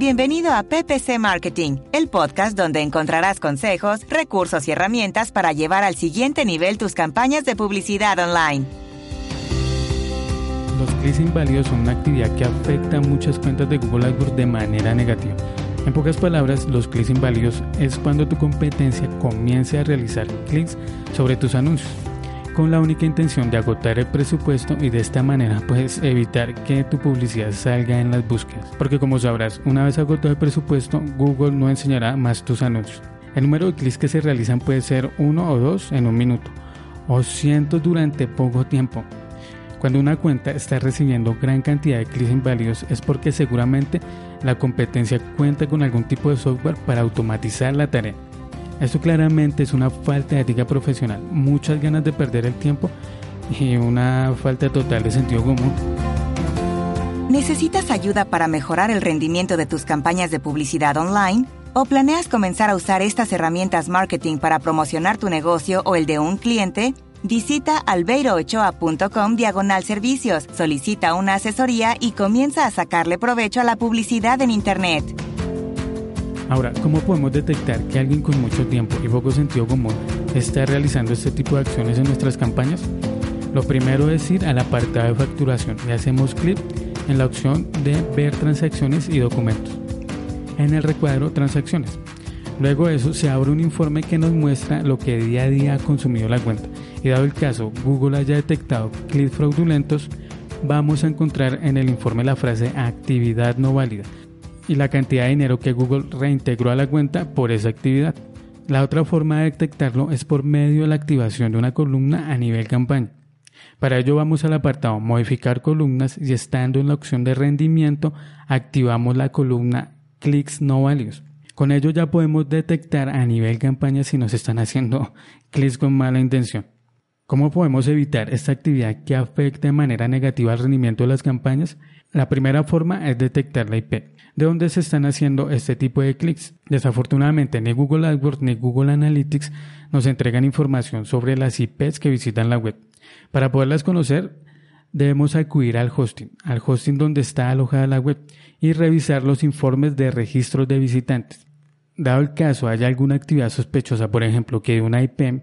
Bienvenido a PPC Marketing, el podcast donde encontrarás consejos, recursos y herramientas para llevar al siguiente nivel tus campañas de publicidad online. Los clics inválidos son una actividad que afecta a muchas cuentas de Google AdWords de manera negativa. En pocas palabras, los clics inválidos es cuando tu competencia comience a realizar clics sobre tus anuncios con la única intención de agotar el presupuesto y de esta manera puedes evitar que tu publicidad salga en las búsquedas. Porque como sabrás, una vez agotado el presupuesto, Google no enseñará más tus anuncios. El número de clics que se realizan puede ser uno o dos en un minuto, o cientos durante poco tiempo. Cuando una cuenta está recibiendo gran cantidad de clics inválidos es porque seguramente la competencia cuenta con algún tipo de software para automatizar la tarea. Esto claramente es una falta de ética profesional, muchas ganas de perder el tiempo y una falta total de sentido común. ¿Necesitas ayuda para mejorar el rendimiento de tus campañas de publicidad online? ¿O planeas comenzar a usar estas herramientas marketing para promocionar tu negocio o el de un cliente? Visita albeirochoa.com diagonal servicios, solicita una asesoría y comienza a sacarle provecho a la publicidad en Internet. Ahora, ¿cómo podemos detectar que alguien con mucho tiempo y poco sentido común está realizando este tipo de acciones en nuestras campañas? Lo primero es ir al apartado de facturación y hacemos clic en la opción de ver transacciones y documentos. En el recuadro transacciones. Luego de eso se abre un informe que nos muestra lo que día a día ha consumido la cuenta. Y dado el caso Google haya detectado clics fraudulentos, vamos a encontrar en el informe la frase actividad no válida y la cantidad de dinero que Google reintegró a la cuenta por esa actividad. La otra forma de detectarlo es por medio de la activación de una columna a nivel campaña. Para ello vamos al apartado Modificar columnas y estando en la opción de rendimiento activamos la columna Clics no válidos. Con ello ya podemos detectar a nivel campaña si nos están haciendo clics con mala intención. ¿Cómo podemos evitar esta actividad que afecte de manera negativa al rendimiento de las campañas? La primera forma es detectar la IP, de donde se están haciendo este tipo de clics. Desafortunadamente, ni Google AdWords ni Google Analytics nos entregan información sobre las IPs que visitan la web. Para poderlas conocer, debemos acudir al hosting, al hosting donde está alojada la web, y revisar los informes de registros de visitantes. Dado el caso haya alguna actividad sospechosa, por ejemplo, que una IP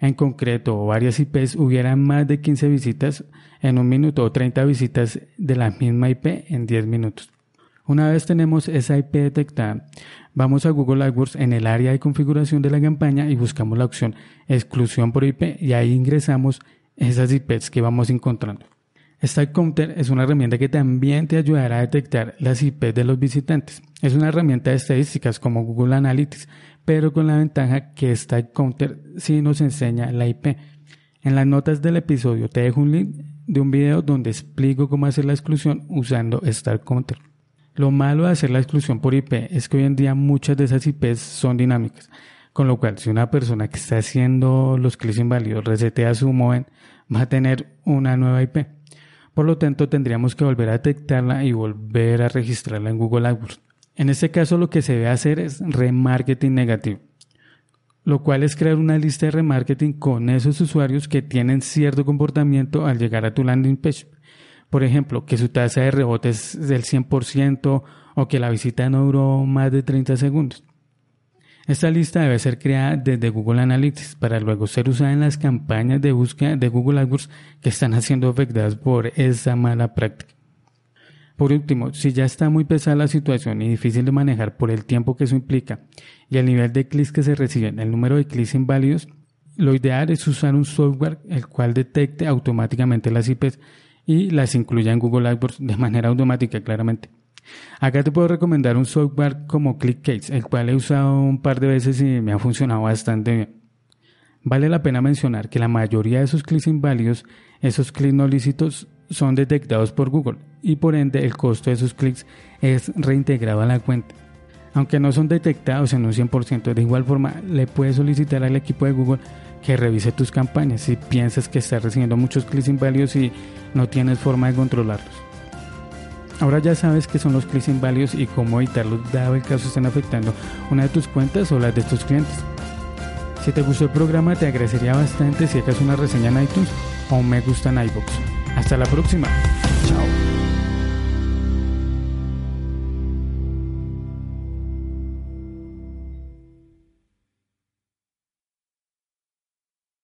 en concreto o varias IPs hubieran más de 15 visitas en un minuto o 30 visitas de la misma IP en 10 minutos. Una vez tenemos esa IP detectada, vamos a Google AdWords en el área de configuración de la campaña y buscamos la opción exclusión por IP y ahí ingresamos esas IPs que vamos encontrando. Stack Counter es una herramienta que también te ayudará a detectar las IPs de los visitantes. Es una herramienta de estadísticas como Google Analytics, pero con la ventaja que Stack Counter sí nos enseña la IP. En las notas del episodio te dejo un link de un video donde explico cómo hacer la exclusión usando Stack Counter. Lo malo de hacer la exclusión por IP es que hoy en día muchas de esas IPs son dinámicas, con lo cual si una persona que está haciendo los clics inválidos resetea su modem, va a tener una nueva IP. Por lo tanto, tendríamos que volver a detectarla y volver a registrarla en Google AdWords. En este caso lo que se debe hacer es remarketing negativo, lo cual es crear una lista de remarketing con esos usuarios que tienen cierto comportamiento al llegar a tu landing page. Por ejemplo, que su tasa de rebote es del 100% o que la visita no duró más de 30 segundos. Esta lista debe ser creada desde Google Analytics para luego ser usada en las campañas de búsqueda de Google AdWords que están siendo afectadas por esa mala práctica. Por último, si ya está muy pesada la situación y difícil de manejar por el tiempo que eso implica y el nivel de clics que se reciben, el número de clics inválidos, lo ideal es usar un software el cual detecte automáticamente las IPs y las incluya en Google AdWords de manera automática, claramente. Acá te puedo recomendar un software como ClickCase, el cual he usado un par de veces y me ha funcionado bastante bien. Vale la pena mencionar que la mayoría de esos clics inválidos, esos clics no lícitos, son detectados por Google y por ende el costo de sus clics es reintegrado a la cuenta. Aunque no son detectados en un 100%, de igual forma le puedes solicitar al equipo de Google que revise tus campañas si piensas que estás recibiendo muchos clics inválidos y no tienes forma de controlarlos. Ahora ya sabes qué son los clics inválidos y cómo evitarlos dado el caso estén afectando una de tus cuentas o las de tus clientes. Si te gustó el programa te agradecería bastante si hagas una reseña en iTunes o un me gusta en iBox. Hasta la próxima.